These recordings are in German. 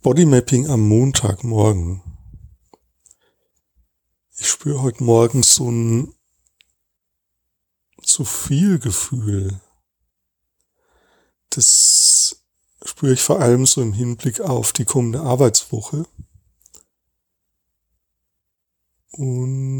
Bodymapping am Montagmorgen. Ich spüre heute Morgen so ein zu viel Gefühl. Das spüre ich vor allem so im Hinblick auf die kommende Arbeitswoche. Und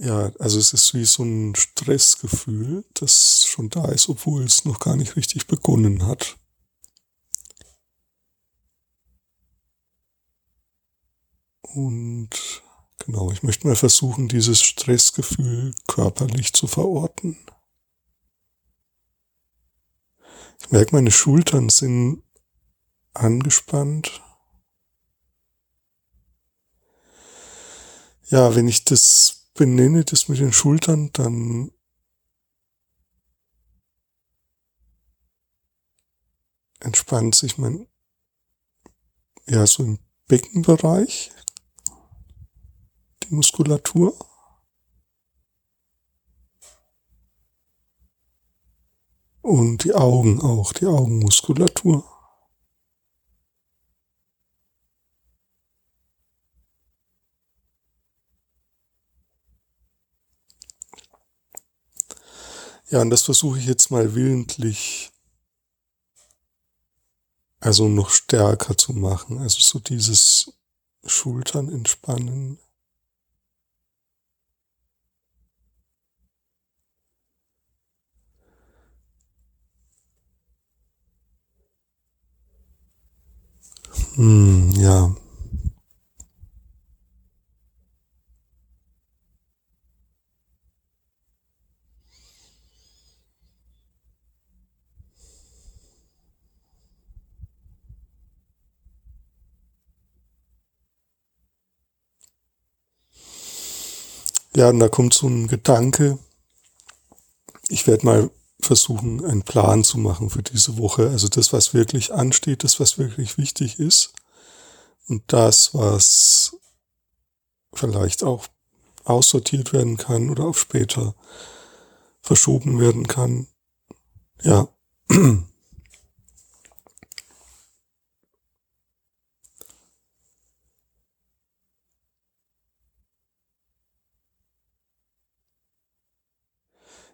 Ja, also es ist wie so ein Stressgefühl, das schon da ist, obwohl es noch gar nicht richtig begonnen hat. Und genau, ich möchte mal versuchen, dieses Stressgefühl körperlich zu verorten. Ich merke, meine Schultern sind angespannt. Ja, wenn ich das benenne das mit den Schultern, dann entspannt sich mein, ja, so im Beckenbereich, die Muskulatur. Und die Augen auch, die Augenmuskulatur. Ja, und das versuche ich jetzt mal willentlich, also noch stärker zu machen. Also so dieses Schultern entspannen. Hm, ja. Ja, und da kommt so ein Gedanke. Ich werde mal versuchen, einen Plan zu machen für diese Woche. Also das, was wirklich ansteht, das, was wirklich wichtig ist. Und das, was vielleicht auch aussortiert werden kann oder auf später verschoben werden kann. Ja.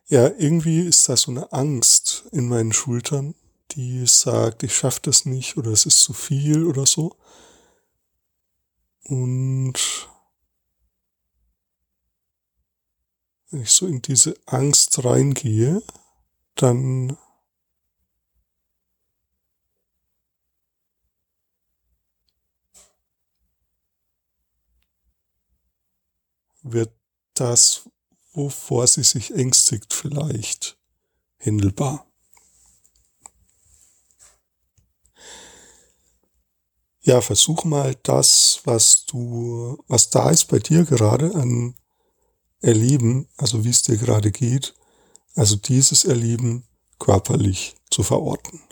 Ja, irgendwie ist da so eine Angst in meinen Schultern, die sagt, ich schaffe das nicht oder es ist zu viel oder so. Und wenn ich so in diese Angst reingehe, dann wird das, wovor sie sich ängstigt vielleicht händelbar. Ja, versuch mal das, was du, was da ist bei dir gerade an Erleben, also wie es dir gerade geht, also dieses Erleben körperlich zu verorten.